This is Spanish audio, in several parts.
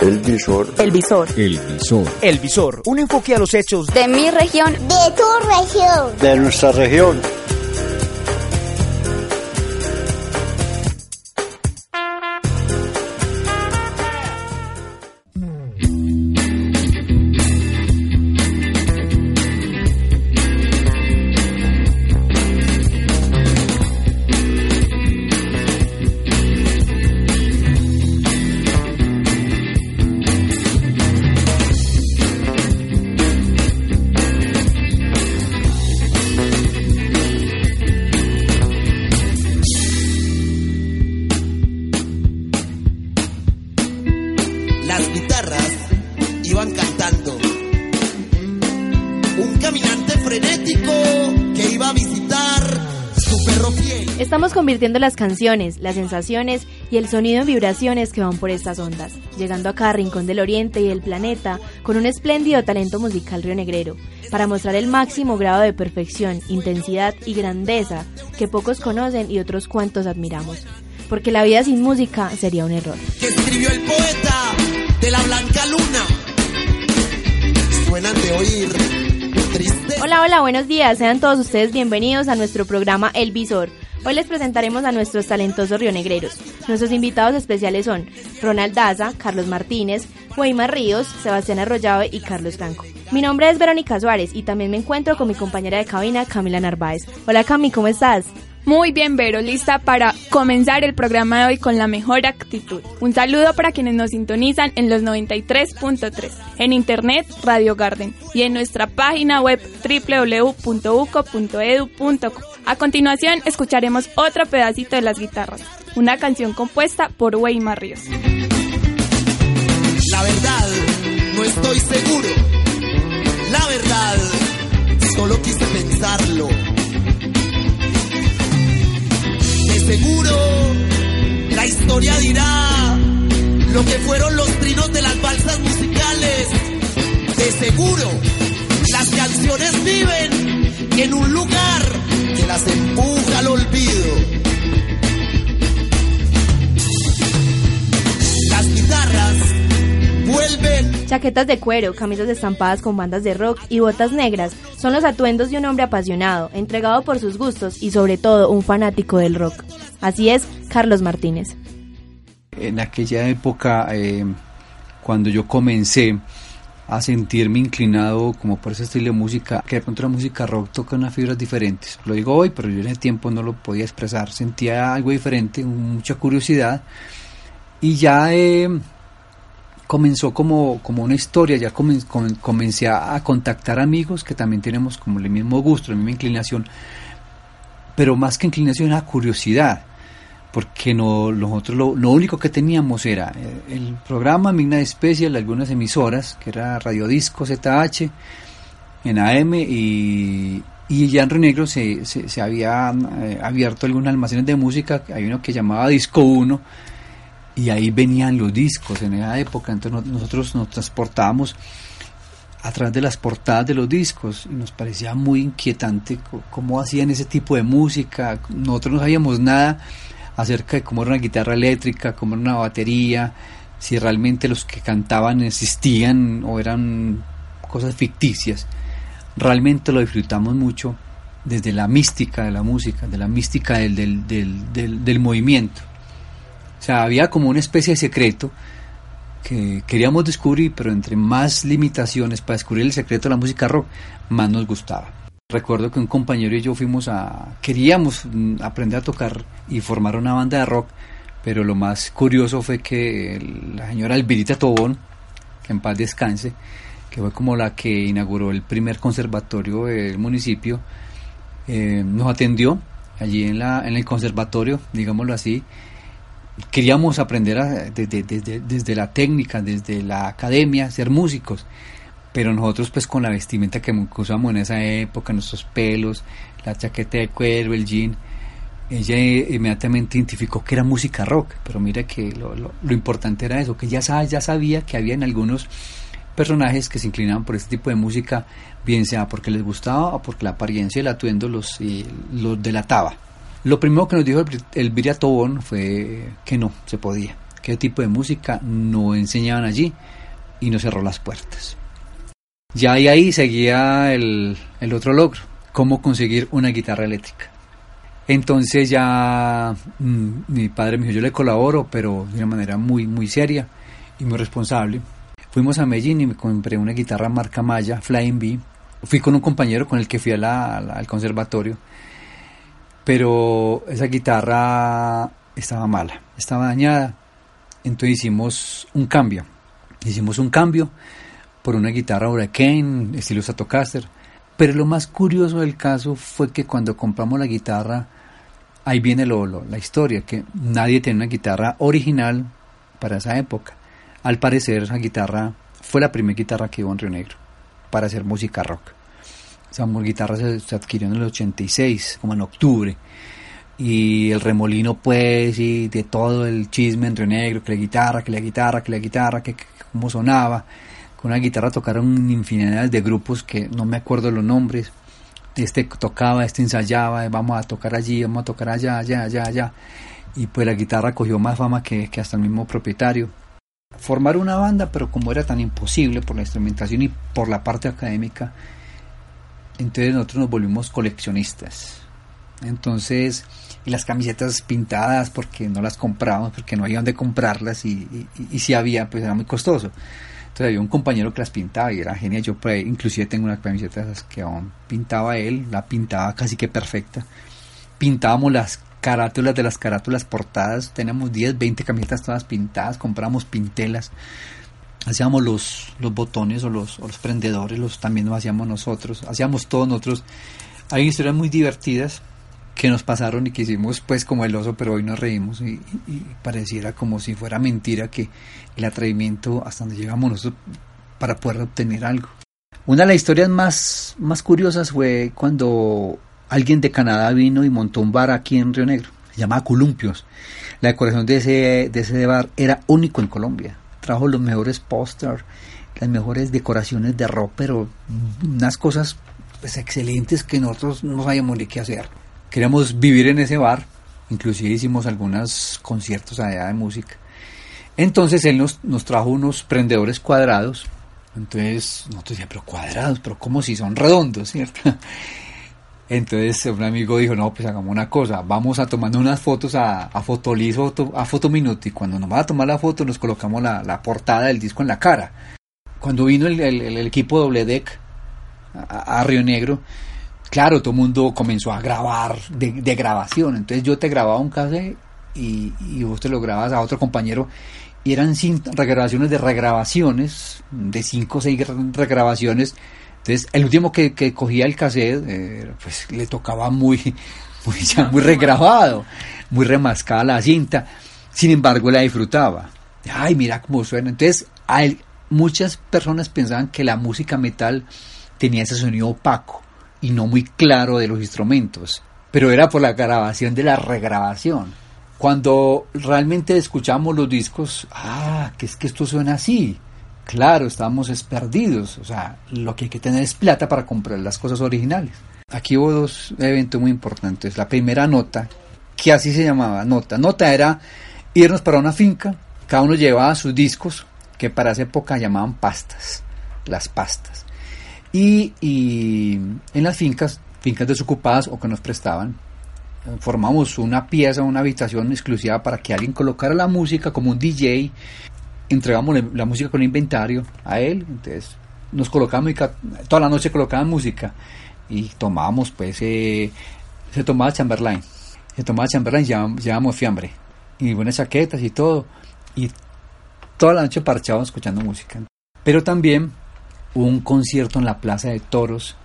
El visor. El visor. El visor. El visor. Un enfoque a los hechos de mi región. De tu región. De nuestra región. Convirtiendo las canciones, las sensaciones y el sonido en vibraciones que van por estas ondas, llegando a cada rincón del oriente y del planeta con un espléndido talento musical rionegrero, para mostrar el máximo grado de perfección, intensidad y grandeza que pocos conocen y otros cuantos admiramos. Porque la vida sin música sería un error. Que escribió el poeta de la blanca luna. Suenan de oír Hola, hola, buenos días. Sean todos ustedes bienvenidos a nuestro programa El Visor Hoy les presentaremos a nuestros talentosos rionegreros. Nuestros invitados especiales son Ronald Daza, Carlos Martínez, Weimar Ríos, Sebastián Arroyave y Carlos Franco. Mi nombre es Verónica Suárez y también me encuentro con mi compañera de cabina, Camila Narváez. Hola Cami, ¿cómo estás? Muy bien, Vero, lista para comenzar el programa de hoy con la mejor actitud. Un saludo para quienes nos sintonizan en los 93.3, en internet Radio Garden y en nuestra página web www.uco.edu.co. A continuación, escucharemos otro pedacito de las guitarras, una canción compuesta por Weimar Ríos. La verdad, no estoy seguro. La verdad, solo quise pensarlo seguro la historia dirá lo que fueron los trinos de las balsas musicales. De seguro las canciones viven en un lugar que las empuja al olvido. Vuelven. Chaquetas de cuero, camisas estampadas con bandas de rock y botas negras son los atuendos de un hombre apasionado, entregado por sus gustos y sobre todo un fanático del rock. Así es, Carlos Martínez. En aquella época, eh, cuando yo comencé a sentirme inclinado como por ese estilo de música, que de pronto la música rock toca unas fibras diferentes. Lo digo hoy, pero yo en ese tiempo no lo podía expresar. Sentía algo diferente, mucha curiosidad. Y ya eh, comenzó como, como una historia, ya comencé a, contactar amigos que también tenemos como el mismo gusto, la misma inclinación, pero más que inclinación era curiosidad, porque no, nosotros lo, único que teníamos era eh, el programa Migna Special, algunas emisoras, que era Radio Disco ZH, en AM y, y ya en Renegro se, se, se había eh, abierto algunos almacenes de música, hay uno que llamaba Disco 1, y ahí venían los discos en esa época, entonces nosotros nos transportábamos a través de las portadas de los discos y nos parecía muy inquietante cómo hacían ese tipo de música, nosotros no sabíamos nada acerca de cómo era una guitarra eléctrica, cómo era una batería, si realmente los que cantaban existían o eran cosas ficticias. Realmente lo disfrutamos mucho desde la mística de la música, de la mística del, del, del, del movimiento. O sea, había como una especie de secreto que queríamos descubrir, pero entre más limitaciones para descubrir el secreto de la música rock, más nos gustaba. Recuerdo que un compañero y yo fuimos a... queríamos mm, aprender a tocar y formar una banda de rock, pero lo más curioso fue que la señora Elvirita Tobón, que en paz descanse, que fue como la que inauguró el primer conservatorio del municipio, eh, nos atendió allí en, la, en el conservatorio, digámoslo así, queríamos aprender desde, la técnica, desde la academia, ser músicos, pero nosotros pues con la vestimenta que usamos en esa época, nuestros pelos, la chaqueta de cuero, el jean, ella inmediatamente identificó que era música rock, pero mira que lo, lo, importante era eso, que ya, ya sabía que había en algunos personajes que se inclinaban por este tipo de música, bien sea porque les gustaba o porque la apariencia y el atuendo los, los delataba. Lo primero que nos dijo el Elvira Tobón fue que no, se podía. qué tipo de música no enseñaban allí y nos cerró las puertas. Ya ahí, ahí seguía el, el otro logro, cómo conseguir una guitarra eléctrica. Entonces ya mm, mi padre me dijo, yo le colaboro, pero de una manera muy, muy seria y muy responsable. Fuimos a Medellín y me compré una guitarra marca Maya, Flying B. Fui con un compañero con el que fui a al conservatorio, pero esa guitarra estaba mala, estaba dañada. Entonces hicimos un cambio. Hicimos un cambio por una guitarra Hurricane, estilo Stratocaster. Pero lo más curioso del caso fue que cuando compramos la guitarra, ahí viene lo, la historia, que nadie tenía una guitarra original para esa época. Al parecer esa guitarra fue la primera guitarra que hubo en Río Negro para hacer música rock. Esa guitarra se, adquirió en el 86, como en octubre y el remolino pues y de todo el chisme en Río Negro, que la guitarra, que la guitarra, que la guitarra, que, cómo sonaba. Con una guitarra tocaron infinidad de grupos que no me acuerdo los nombres. Este tocaba, este ensayaba, vamos a tocar allí, vamos a tocar allá, allá, allá, allá. Y pues la guitarra cogió más fama que, que hasta el mismo propietario. Formar una banda, pero como era tan imposible por la instrumentación y por la parte académica, entonces nosotros nos volvimos coleccionistas. Entonces, y las camisetas pintadas porque no las comprábamos, porque no había donde comprarlas y, y, si había, pues era muy costoso. Entonces había un compañero que las pintaba y era genial. Yo pues, inclusive tengo una camiseta que aún pintaba él, la pintaba casi que perfecta. Pintábamos las carátulas de las carátulas portadas, teníamos 10, 20 camisetas todas pintadas, compramos pintelas, hacíamos los, los botones o los, los prendedores, los también lo hacíamos nosotros, hacíamos todos nosotros. Hay historias muy divertidas que nos pasaron y que hicimos pues como el oso, pero hoy nos reímos y, pareciera como si fuera mentira que el atrevimiento hasta donde llegamos nosotros para poder obtener algo. Una de las historias más, más curiosas fue cuando alguien de Canadá vino y montó un bar aquí en Río Negro, se llamaba Columpios. La decoración de ese, de ese bar era único en Colombia. Trajo los mejores pósters, las mejores decoraciones de rock, pero unas cosas pues excelentes que nosotros no sabíamos ni qué hacer queríamos vivir en ese bar, inclusive hicimos algunos conciertos allá de música. Entonces él nos, nos trajo unos prendedores cuadrados, entonces nosotros decíamos, pero cuadrados, pero como si son redondos, ¿cierto? Entonces un amigo dijo, no, pues hagamos una cosa, vamos a tomar unas fotos a, a a Fotominuto, y cuando nos va a tomar la foto nos colocamos la, la portada del disco en la cara. Cuando vino el, el, equipo doble deck a, a Río Negro, claro, todo el mundo comenzó a grabar de, grabación. Entonces yo te grababa un cassette y, y, vos te lo grababas a otro compañero. Y eran regrabaciones de regrabaciones, de cinco o seis regrabaciones. Entonces el último que, cogía el cassette, eh, pues le tocaba muy, muy, ya muy regrabado, muy remascada la cinta. Sin embargo, la disfrutaba. Ay, mira cómo suena. Entonces, muchas personas pensaban que la música metal tenía ese sonido opaco y no muy claro de los instrumentos, pero era por la grabación de la regrabación. Cuando realmente escuchamos los discos, ah, que es que esto suena así. Claro, estábamos perdidos, o sea, lo que hay que tener es plata para comprar las cosas originales. Aquí hubo dos eventos muy importantes. La primera nota, que así se llamaba, nota. Nota era irnos para una finca, cada uno llevaba sus discos, que para esa época llamaban pastas, las pastas. Y, en las fincas, fincas desocupadas o que nos prestaban, formamos una pieza, una habitación exclusiva para que alguien colocara la música como un DJ, entregamos la música con el inventario a él, entonces nos colocamos toda la noche colocaban música y tomábamos pues eh, se tomaba Chamberlain se tomaba Chamberlain llevábamos fiambre y buenas chaquetas y todo y toda la noche parchábamos escuchando música pero también un concierto en la Plaza de Toros,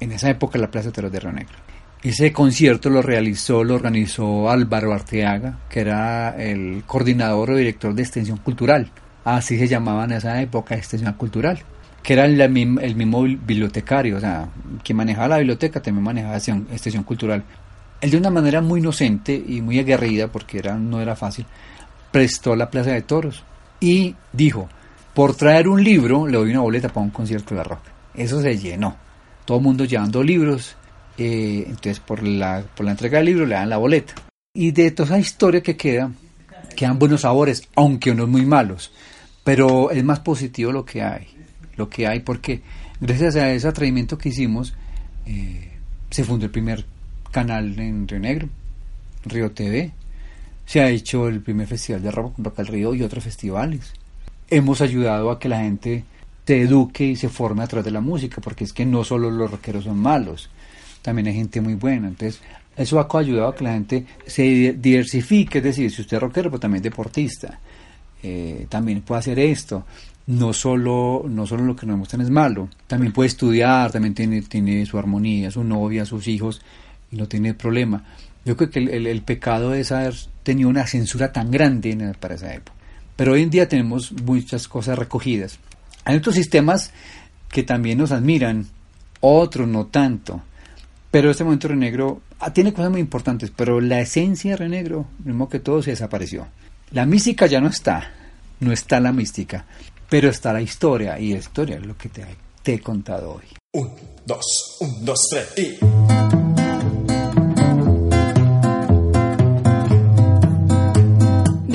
en esa época la Plaza de Toros de Río Negro. Ese concierto lo realizó, lo organizó Álvaro Arteaga, que era el coordinador o director de Extensión Cultural. Así se llamaba en esa época Extensión Cultural, que era el, mismo bibliotecario, o sea, quien manejaba la biblioteca también manejaba Extensión Cultural. Él de una manera muy inocente y muy aguerrida, porque era, no era fácil, prestó la Plaza de Toros y dijo, por traer un libro le doy una boleta para un concierto de rock. Eso se llenó. Todo el mundo llevando libros. Eh, entonces por la, por la entrega del libro le dan la boleta. Y de toda esa historia que queda, quedan buenos sabores, aunque unos muy malos. Pero es más positivo lo que hay, lo que hay, porque gracias a ese atrevimiento que hicimos, eh, se fundó el primer canal en Río Negro, Río TV, se ha hecho el primer festival de rock, Rock al Río y otros festivales. Hemos ayudado a que la gente se eduque y se forme a través de la música, porque es que no solo los rockeros son malos, también hay gente muy buena. Entonces, eso ha ayudado a que la gente se diversifique, es decir, si usted es rockero, pero también deportista, eh, también puede hacer esto. No solo, no solo lo que nos muestran es malo, también puede estudiar, también tiene, tiene su armonía, su novia, sus hijos, y no tiene problema. Yo creo que el, el, pecado es haber tenido una censura tan grande para esa época. Pero hoy en día tenemos muchas cosas recogidas. Hay otros sistemas que también nos admiran, otros no tanto. Pero este momento Renegro ah, tiene cosas muy importantes, pero la esencia de Renegro, mismo que todo, se desapareció. La mística ya no está, no está la mística, pero está la historia, y la historia es lo que te, te he contado hoy. Un, dos, un, dos, tres y...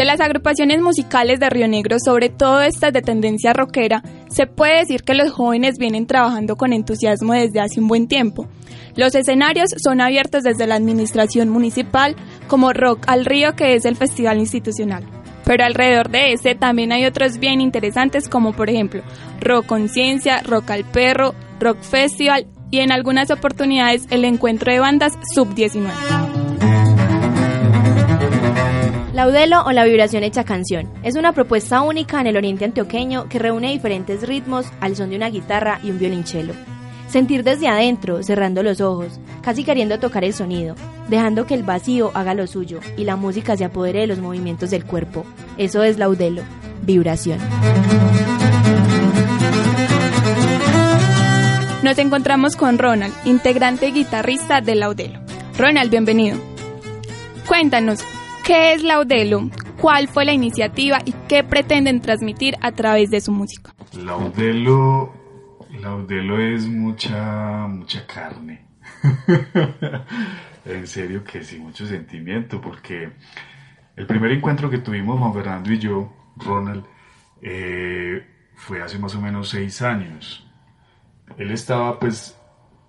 Las agrupaciones musicales de Río Negro, sobre todo estas de tendencia rockera, se puede decir que los jóvenes vienen trabajando con entusiasmo desde hace un buen tiempo. Los escenarios son abiertos desde la administración municipal, como Rock al Río, que es el festival institucional. Pero alrededor de ese también hay otros bien interesantes, como por ejemplo Rock Conciencia, Rock al Perro, Rock Festival y en algunas oportunidades el encuentro de bandas sub-19. Laudelo o la vibración hecha canción es una propuesta única en el oriente antioqueño que reúne diferentes ritmos al son de una guitarra y un violonchelo. Sentir desde adentro, cerrando los ojos, casi queriendo tocar el sonido, dejando que el vacío haga lo suyo y la música se apodere de los movimientos del cuerpo. Eso es laudelo, vibración. Nos encontramos con Ronald, integrante y guitarrista de Laudelo. Ronald, bienvenido. Cuéntanos, ¿qué es Laudelo? ¿Cuál fue la iniciativa y qué pretenden transmitir a través de su música? Laudelo Laudelo es mucha, mucha carne. en serio que sí, mucho sentimiento, porque el primer encuentro que tuvimos Juan Fernando y yo, Ronald, eh, fue hace más o menos seis años. Él estaba pues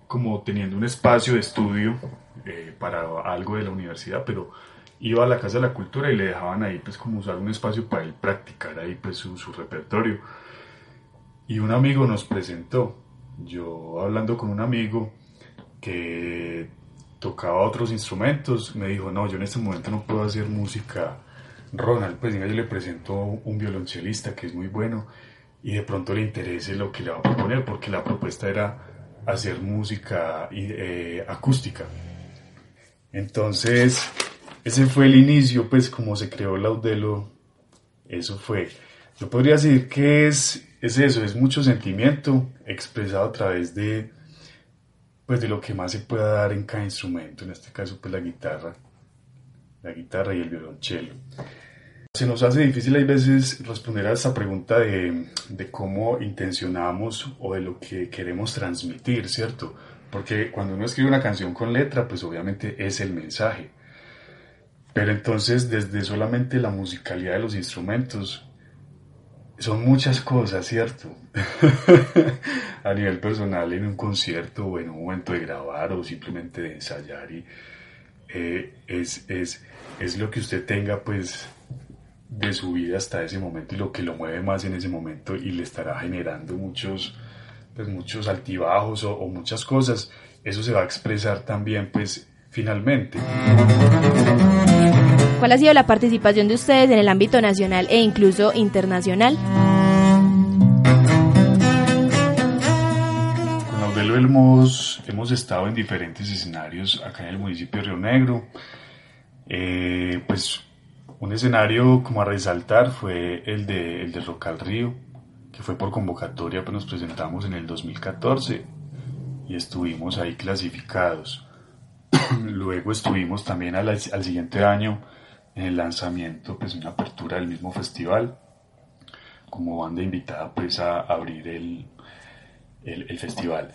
como teniendo un espacio de estudio eh, para algo de la universidad, pero iba a la Casa de la Cultura y le dejaban ahí pues como usar un espacio para él practicar ahí pues su, su repertorio. Y un amigo nos presentó, yo hablando con un amigo que tocaba otros instrumentos, me dijo, no, yo en este momento no puedo hacer música. Ronald, pues yo le presento un violonchelista que es muy bueno y de pronto le interese lo que le va a proponer, porque la propuesta era hacer música eh, acústica. Entonces, ese fue el inicio, pues como se creó Laudelo, eso fue. Yo podría decir que es es eso, es mucho sentimiento expresado a través de, pues de lo que más se pueda dar en cada instrumento, en este caso pues la guitarra, la guitarra y el violonchelo. Se nos hace difícil hay veces responder a esta pregunta de, de cómo intencionamos o de lo que queremos transmitir, ¿cierto? Porque cuando uno escribe una canción con letra, pues obviamente es el mensaje. Pero entonces desde solamente la musicalidad de los instrumentos son muchas cosas, ¿cierto? a nivel personal, en un concierto o en un momento de grabar o simplemente de ensayar y eh, es, es, es lo que usted tenga pues de su vida hasta ese momento y lo que lo mueve más en ese momento y le estará generando muchos pues muchos altibajos o, o muchas cosas eso se va a expresar también pues finalmente ¿Cuál ha sido la participación de ustedes en el ámbito nacional e incluso internacional? Con Aurelio hemos, hemos estado en diferentes escenarios acá en el municipio de Río Negro. Eh, pues un escenario como a resaltar fue el de, el de Rock al Río, que fue por convocatoria, pues nos presentamos en el 2014 y estuvimos ahí clasificados. Luego estuvimos también al, al siguiente año en el lanzamiento, pues una apertura del mismo festival, como banda invitada pues a abrir el, el, festival.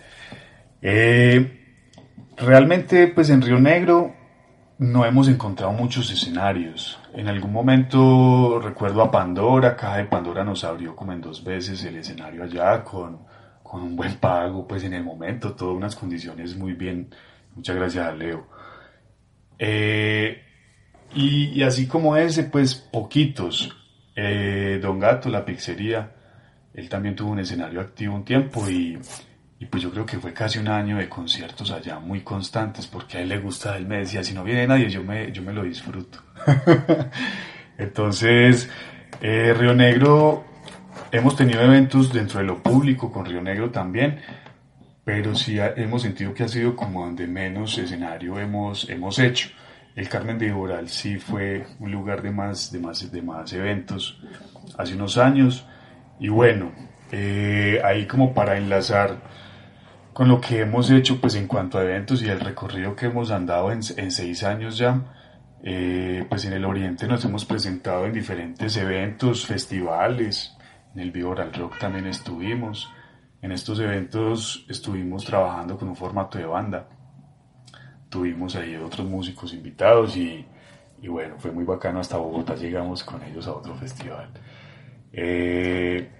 Eh, realmente pues en Río Negro no hemos encontrado muchos escenarios. En algún momento recuerdo a Pandora, Caja de Pandora nos abrió como en dos veces el escenario allá con, con un buen pago, pues en el momento, todas unas condiciones muy bien. Muchas gracias Leo. Eh, y, así como ese, pues poquitos. Eh, Don Gato, la pizzería, él también tuvo un escenario activo un tiempo y, y, pues yo creo que fue casi un año de conciertos allá muy constantes porque a él le gusta, él me decía, si no viene nadie, yo me, yo me lo disfruto. Entonces, eh, Río Negro, hemos tenido eventos dentro de lo público con Río Negro también, pero sí hemos sentido que ha sido como donde menos escenario hemos, hemos hecho. El Carmen de Iboral sí fue un lugar de más, de más, de más eventos hace unos años. Y bueno, eh, ahí como para enlazar con lo que hemos hecho pues en cuanto a eventos y el recorrido que hemos andado en, en seis años ya, eh, pues en el Oriente nos hemos presentado en diferentes eventos, festivales, en el Viboral Rock también estuvimos. En estos eventos estuvimos trabajando con un formato de banda tuvimos ahí otros músicos invitados y, y, bueno, fue muy bacano. Hasta Bogotá llegamos con ellos a otro festival. Eh,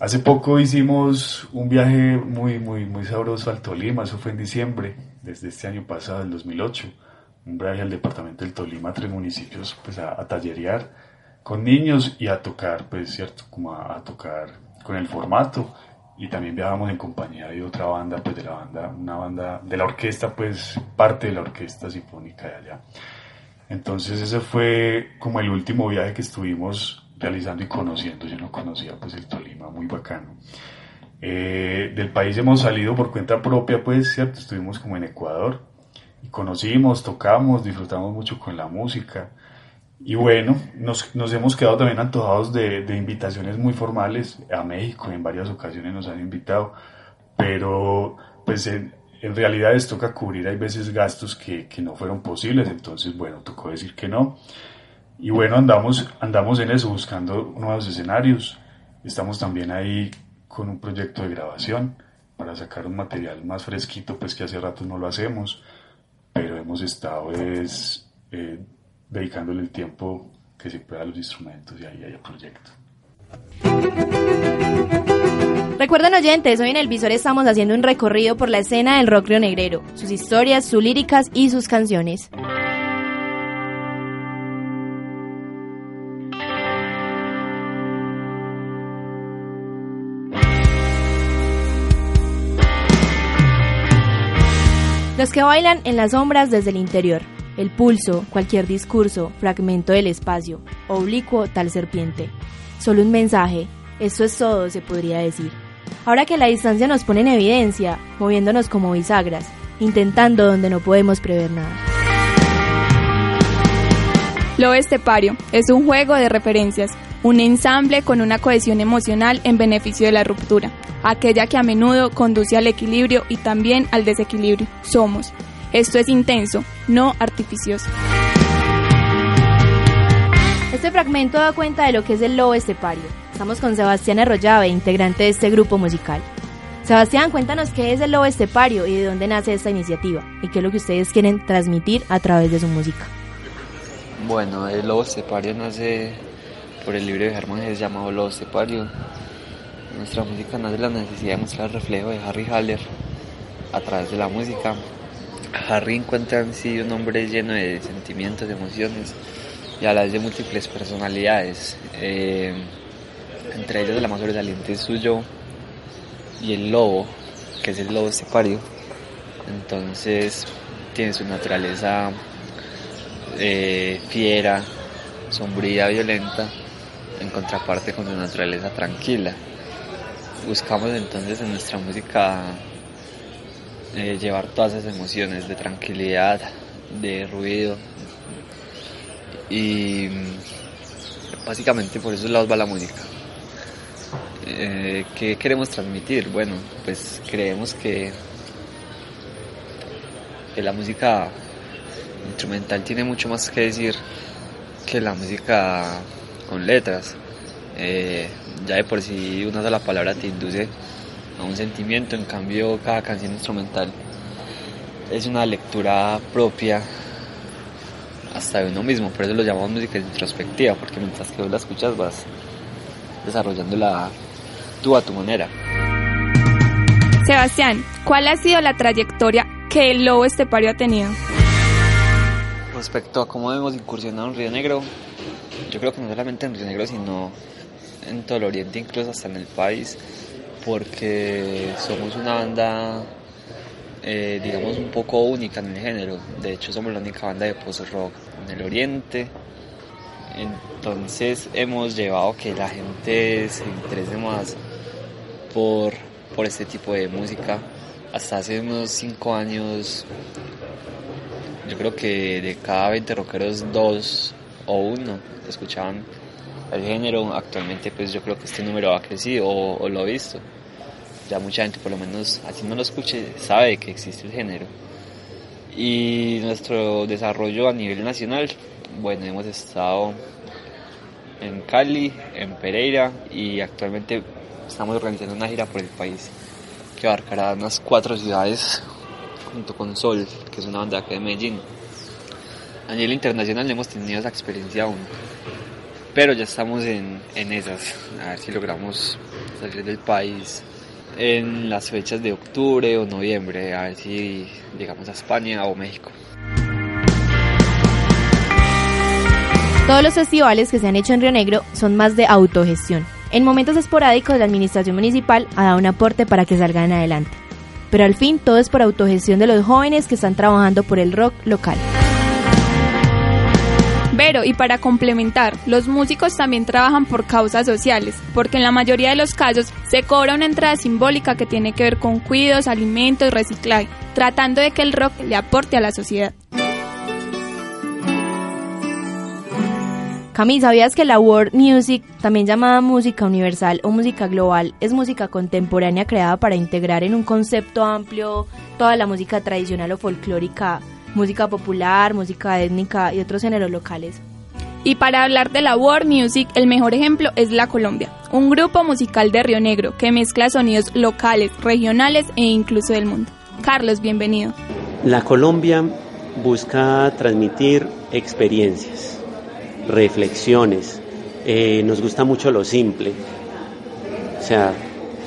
hace poco hicimos un viaje muy, muy, muy sabroso al Tolima, eso fue en diciembre, desde este año pasado, el 2008. Un viaje al departamento del Tolima, tres municipios, pues a, a tallerear con niños y a tocar, pues cierto, como a, a tocar con el formato y también viajábamos en compañía de otra banda, pues de la banda, una banda de la orquesta, pues parte de la orquesta sinfónica de allá. Entonces ese fue como el último viaje que estuvimos realizando y conociendo. Yo no conocía pues el Tolima, muy bacano. Eh, del país hemos salido por cuenta propia, pues, ¿cierto? Estuvimos como en Ecuador y conocimos, tocamos, disfrutamos mucho con la música. Y bueno, nos, nos, hemos quedado también antojados de, de, invitaciones muy formales a México, en varias ocasiones nos han invitado, pero pues en, en realidad les toca cubrir, hay veces gastos que, que, no fueron posibles, entonces bueno, tocó decir que no. Y bueno, andamos, andamos en eso, buscando nuevos escenarios, estamos también ahí con un proyecto de grabación para sacar un material más fresquito, pues que hace rato no lo hacemos, pero hemos estado es... Eh, dedicándole el tiempo que se pueda a los instrumentos y ahí hay el proyecto. Recuerden oyentes, hoy en el Visor estamos haciendo un recorrido por la escena del rock rionegrero, sus historias, sus líricas y sus canciones. Los que bailan en las sombras desde el interior, el pulso, cualquier discurso, fragmento del espacio, oblicuo tal serpiente. Solo un mensaje, eso es todo, se podría decir. Ahora que la distancia nos pone en evidencia, moviéndonos como bisagras, intentando donde no podemos prever nada. Lo Estepario es un juego de referencias, un ensamble con una cohesión emocional en beneficio de la ruptura, aquella que a menudo conduce al equilibrio y también al desequilibrio. Somos, esto es intenso, no artificioso. Este fragmento da cuenta de lo que es el lobo estepario. Estamos con Sebastián Arroyave, integrante de este grupo musical. Sebastián, cuéntanos qué es el lobo estepario y de dónde nace esta iniciativa y qué es lo que ustedes quieren transmitir a través de su música. Bueno, el lobo estepario nace por el libro de Germán es llamado Lobo estepario. Nuestra música nace de la necesidad de mostrar el reflejo de Harry Haller a través de la música Harry encuentra en sí un hombre lleno de sentimientos, de emociones y a la vez de múltiples personalidades. Eh, entre ellos la más sobresaliente es suyo y el lobo, que es el lobo estepario. Entonces tiene su naturaleza eh, fiera, sombría, violenta, en contraparte con su naturaleza tranquila. Buscamos entonces en nuestra música eh, llevar todas esas emociones de tranquilidad, de ruido. Y básicamente por esos lados va la música. Eh, ¿Qué queremos transmitir? Bueno, pues creemos que, que la música instrumental tiene mucho más que decir que la música con letras. Eh, ya de por sí una sola palabra te induce a un sentimiento, en cambio cada canción instrumental es una lectura propia hasta de uno mismo, por eso lo llamamos música introspectiva, porque mientras que vos la escuchas vas desarrollándola tú a tu manera. Sebastián, ¿cuál ha sido la trayectoria que el lobo estepario ha tenido? Respecto a cómo hemos incursionado en Río Negro, yo creo que no solamente en Río Negro, sino en todo el oriente, incluso hasta en el país, porque somos una banda, eh, digamos, un poco única en el género. De hecho, somos la única banda de post-rock en el oriente. Entonces hemos llevado que la gente se interese más por, por este tipo de música. Hasta hace unos 5 años yo creo que de cada 20 rockeros, dos o uno escuchaban el género. Actualmente, pues yo creo que este número ha crecido o, lo he visto. Ya mucha gente, por lo menos, así no lo escuche, sabe que existe el género. Y nuestro desarrollo a nivel nacional, bueno, hemos estado en Cali, en Pereira y actualmente estamos organizando una gira por el país que abarcará unas cuatro ciudades junto con Sol, que es una banda de Medellín. A nivel internacional hemos tenido esa experiencia aún, pero ya estamos en, en esas, a ver si logramos salir del país en las fechas de octubre o noviembre, a ver si llegamos a España o México. Todos los festivales que se han hecho en Río Negro son más de autogestión. En momentos esporádicos la administración municipal ha dado un aporte para que salgan adelante pero al fin todo es por autogestión de los jóvenes que están trabajando por el rock local. Vero, y para complementar, los músicos también trabajan por causas sociales, porque en la mayoría de los casos se cobra una entrada simbólica que tiene que ver con cuidos, alimentos, reciclaje, tratando de que el rock le aporte a la sociedad. Camille, ¿sabías que la world music, también llamada música universal o música global, es música contemporánea creada para integrar en un concepto amplio toda la música tradicional o folclórica, música popular, música étnica y otros géneros locales? Y para hablar de la world music, el mejor ejemplo es La Colombia, un grupo musical de Río Negro que mezcla sonidos locales, regionales e incluso del mundo. Carlos, bienvenido. La Colombia busca transmitir experiencias reflexiones. Eh, nos gusta mucho lo simple. O sea,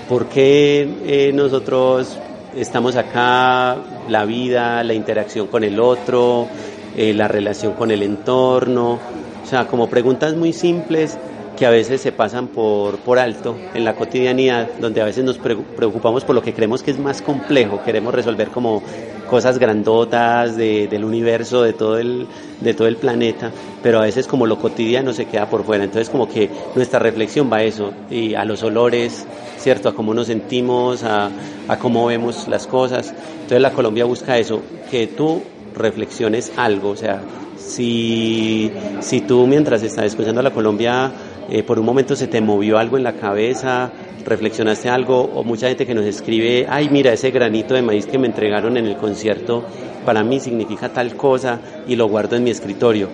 ¿por qué eh, nosotros estamos acá? La vida, la interacción con el otro, eh, la relación con el entorno. O sea, como preguntas muy simples que a veces se pasan por, por alto en la cotidianidad, donde a veces nos preocupamos por lo que creemos que es más complejo, queremos resolver como cosas grandotas del universo, de todo, el, de todo el planeta, pero a veces como lo cotidiano se queda por fuera. Entonces como que nuestra reflexión va a eso, y a los olores, ¿cierto? A cómo nos sentimos, a, cómo vemos las cosas. Entonces la Colombia busca eso, que tú reflexiones algo, o sea, si, si tú mientras estás escuchando a la Colombia eh, por un momento se te movió algo en la cabeza, reflexionaste algo, o mucha gente que nos escribe, ay, mira, ese granito de maíz que me entregaron en el concierto, para mí significa tal cosa y lo guardo en mi escritorio.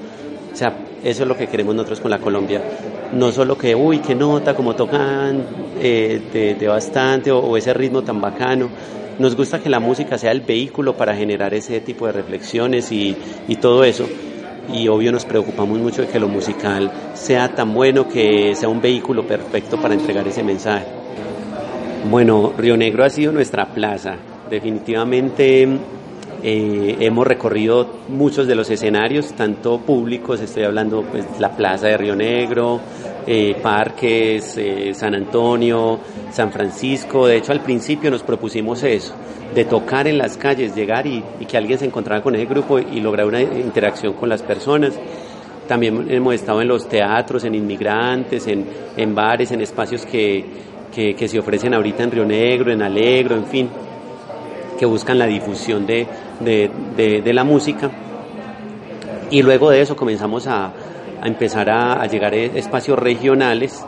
O sea, eso es lo que queremos nosotros con la Colombia. No solo que, uy, qué nota, como tocan eh, de, bastante, o, ese ritmo tan bacano. Nos gusta que la música sea el vehículo para generar ese tipo de reflexiones y, y todo eso y obvio nos preocupamos mucho de que lo musical sea tan bueno que sea un vehículo perfecto para entregar ese mensaje. Bueno, Río Negro ha sido nuestra plaza. Definitivamente eh, hemos recorrido muchos de los escenarios, tanto públicos, estoy hablando pues la plaza de Río Negro, eh, parques, eh, San Antonio, San Francisco. De hecho, al principio nos propusimos eso, de tocar en las calles, llegar y, que alguien se encontrara con ese grupo y lograr una interacción con las personas. También hemos estado en los teatros, en inmigrantes, en, en bares, en espacios que, que, se ofrecen ahorita en Río Negro, en Alegro, en fin, que buscan la difusión de, de, de, la música. Y luego de eso comenzamos a, a empezar a, llegar a espacios regionales,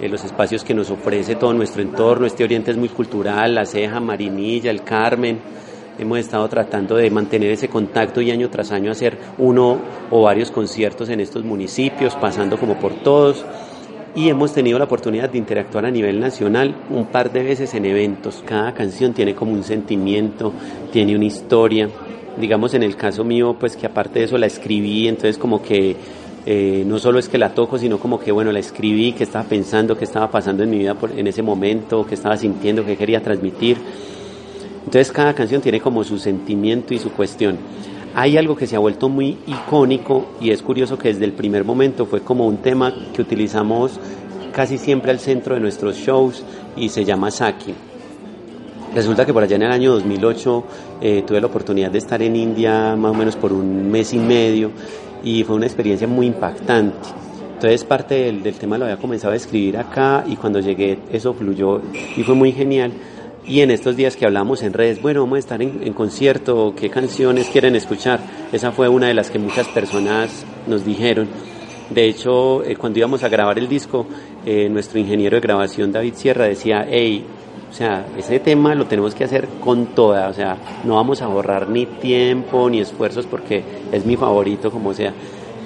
eh, los espacios que nos ofrece todo nuestro entorno. Este oriente es muy cultural, La Ceja, Marinilla, El Carmen. Hemos estado tratando de mantener ese contacto y año tras año hacer uno o varios conciertos en estos municipios, pasando como por todos. Y hemos tenido la oportunidad de interactuar a nivel nacional un par de veces en eventos. Cada canción tiene como un sentimiento, tiene una historia digamos en el caso mío, pues que aparte de eso la escribí, entonces como que eh, no solo es que la toco, sino como que bueno, la escribí, que estaba pensando, qué estaba pasando en mi vida por, en ese momento, qué estaba sintiendo, qué quería transmitir. Entonces cada canción tiene como su sentimiento y su cuestión. Hay algo que se ha vuelto muy icónico y es curioso que desde el primer momento fue como un tema que utilizamos casi siempre al centro de nuestros shows y se llama Saki. Resulta que por allá en el año 2008 eh, tuve la oportunidad de estar en India más o menos por un mes y medio y fue una experiencia muy impactante. Entonces parte del, tema lo había comenzado a escribir acá y cuando llegué eso fluyó y fue muy genial. Y en estos días que hablamos en redes, bueno, vamos a estar en, concierto, qué canciones quieren escuchar. Esa fue una de las que muchas personas nos dijeron. De hecho, eh, cuando íbamos a grabar el disco, eh, nuestro ingeniero de grabación David Sierra decía, hey, o sea, ese tema lo tenemos que hacer con toda, o sea, no vamos a ahorrar ni tiempo ni esfuerzos porque es mi favorito como sea.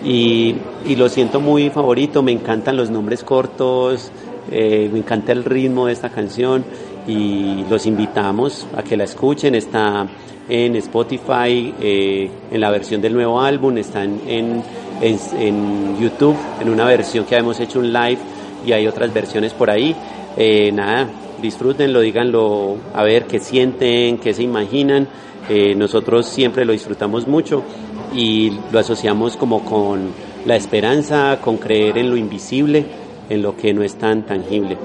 Y, lo siento muy favorito, me encantan los nombres cortos, eh, me encanta el ritmo de esta canción y los invitamos a que la escuchen, está en Spotify, eh, en la versión del nuevo álbum, está en, YouTube, en una versión que hemos hecho un live y hay otras versiones por ahí. Eh, nada, disfrútenlo, díganlo a ver qué sienten, qué se imaginan. Eh, nosotros siempre lo disfrutamos mucho y lo asociamos como con la esperanza, con creer en lo invisible, en lo que no es tan tangible.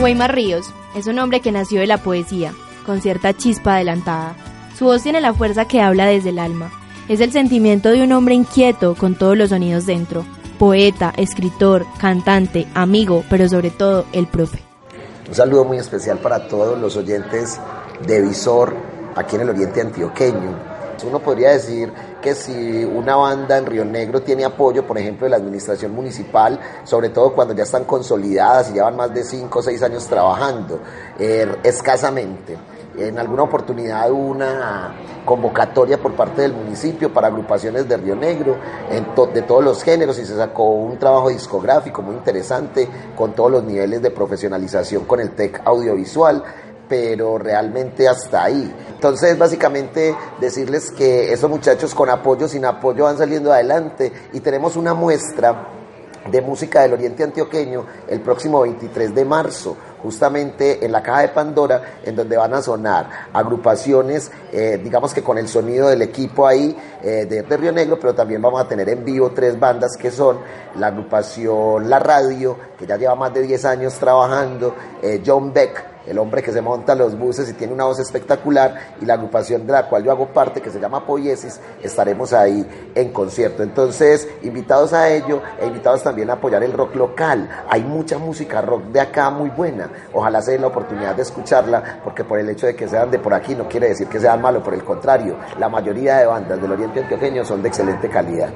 Weimar Ríos es un hombre que nació de la poesía, con cierta chispa adelantada. Su voz tiene la fuerza que habla desde el alma. Es el sentimiento de un hombre inquieto con todos los sonidos dentro, poeta, escritor, cantante, amigo, pero sobre todo el profe. Un saludo muy especial para todos los oyentes de Visor aquí en el Oriente Antioqueño. Uno podría decir que si una banda en Río Negro tiene apoyo, por ejemplo, de la administración municipal, sobre todo cuando ya están consolidadas y llevan más de 5 o 6 años trabajando, er, escasamente. En alguna oportunidad hubo una convocatoria por parte del municipio para agrupaciones de Río Negro de todos los géneros y se sacó un trabajo discográfico muy interesante con todos los niveles de profesionalización con el TEC audiovisual pero realmente hasta ahí. Entonces, básicamente decirles que esos muchachos con apoyo, sin apoyo, van saliendo adelante y tenemos una muestra de música del Oriente Antioqueño el próximo 23 de marzo justamente en la caja de Pandora, en donde van a sonar agrupaciones, eh, digamos que con el sonido del equipo ahí eh, de, Río Negro, pero también vamos a tener en vivo tres bandas que son la agrupación La Radio, que ya lleva más de 10 años trabajando, eh, John Beck, el hombre que se monta los buses y tiene una voz espectacular, y la agrupación de la cual yo hago parte, que se llama Poiesis, estaremos ahí en concierto. Entonces, invitados a ello e invitados también a apoyar el rock local. Hay mucha música rock de acá muy buena. Ojalá se den la oportunidad de escucharla, porque por el hecho de que sean de por aquí no quiere decir que sean malos, por el contrario, la mayoría de bandas del Oriente Antioqueño son de excelente calidad.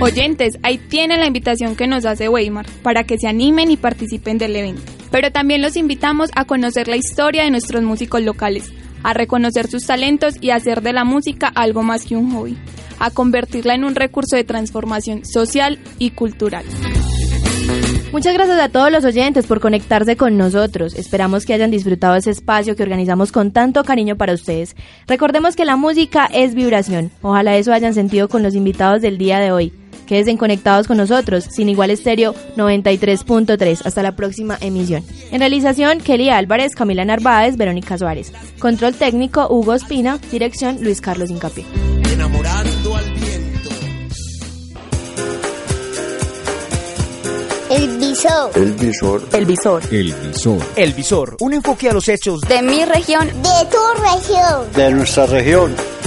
Oyentes, ahí tienen la invitación que nos hace Weimar para que se animen y participen del evento. Pero también los invitamos a conocer la historia de nuestros músicos locales, a reconocer sus talentos y hacer de la música algo más que un hobby, a convertirla en un recurso de transformación social y cultural. Muchas gracias a todos los oyentes por conectarse con nosotros. Esperamos que hayan disfrutado ese espacio que organizamos con tanto cariño para ustedes. Recordemos que la música es vibración. Ojalá eso hayan sentido con los invitados del día de hoy. Quédense conectados con nosotros, sin igual estéreo 93.3. Hasta la próxima emisión. En realización, Kelly Álvarez, Camila Narváez, Verónica Suárez. Control técnico, Hugo Espina. Dirección, Luis Carlos Incapié. Enamorando al viento. El visor. El visor. El visor. El visor. El visor. Un enfoque a los hechos de mi región. De tu región. De nuestra región.